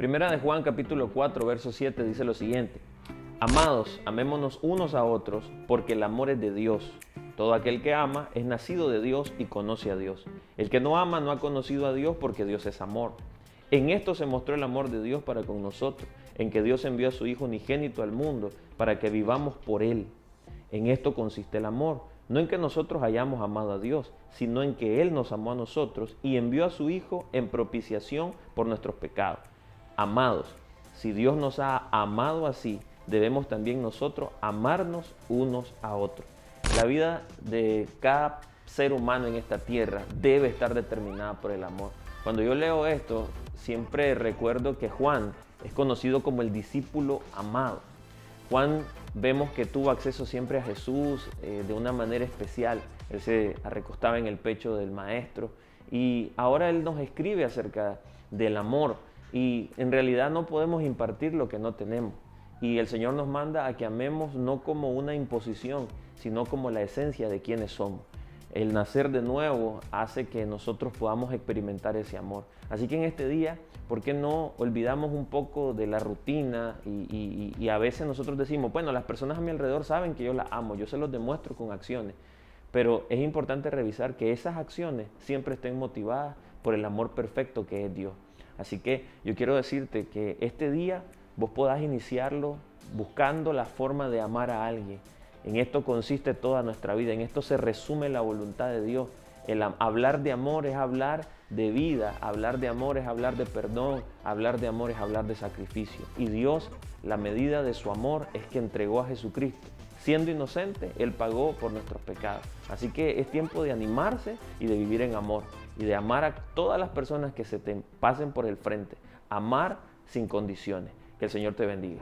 Primera de Juan capítulo 4, verso 7 dice lo siguiente. Amados, amémonos unos a otros, porque el amor es de Dios. Todo aquel que ama es nacido de Dios y conoce a Dios. El que no ama no ha conocido a Dios porque Dios es amor. En esto se mostró el amor de Dios para con nosotros, en que Dios envió a su Hijo unigénito al mundo para que vivamos por Él. En esto consiste el amor, no en que nosotros hayamos amado a Dios, sino en que Él nos amó a nosotros y envió a su Hijo en propiciación por nuestros pecados. Amados, si Dios nos ha amado así, debemos también nosotros amarnos unos a otros. La vida de cada ser humano en esta tierra debe estar determinada por el amor. Cuando yo leo esto, siempre recuerdo que Juan es conocido como el discípulo amado. Juan vemos que tuvo acceso siempre a Jesús eh, de una manera especial. Él se recostaba en el pecho del maestro y ahora él nos escribe acerca del amor y en realidad no podemos impartir lo que no tenemos. Y el Señor nos manda a que amemos no como una imposición, sino como la esencia de quienes somos. El nacer de nuevo hace que nosotros podamos experimentar ese amor. Así que en este día, ¿por qué no olvidamos un poco de la rutina? Y, a veces nosotros decimos, bueno, las personas a mi alrededor saben que yo las amo, yo se los demuestro con acciones. Pero es importante revisar que esas acciones siempre estén motivadas por el amor perfecto que es Dios. Así que yo quiero decirte que este día vos podás iniciarlo buscando la forma de amar a alguien. En esto consiste toda nuestra vida, en esto se resume la voluntad de Dios. El hablar de amor es hablar de vida, hablar de amor es hablar de perdón, hablar de amor es hablar de sacrificio. Y Dios, la medida de su amor es que entregó a Jesucristo. Siendo inocente, Él pagó por nuestros pecados. Así que es tiempo de animarse y de vivir en amor y de amar a todas las personas que se te pasen por el frente. Amar sin condiciones. Que el Señor te bendiga.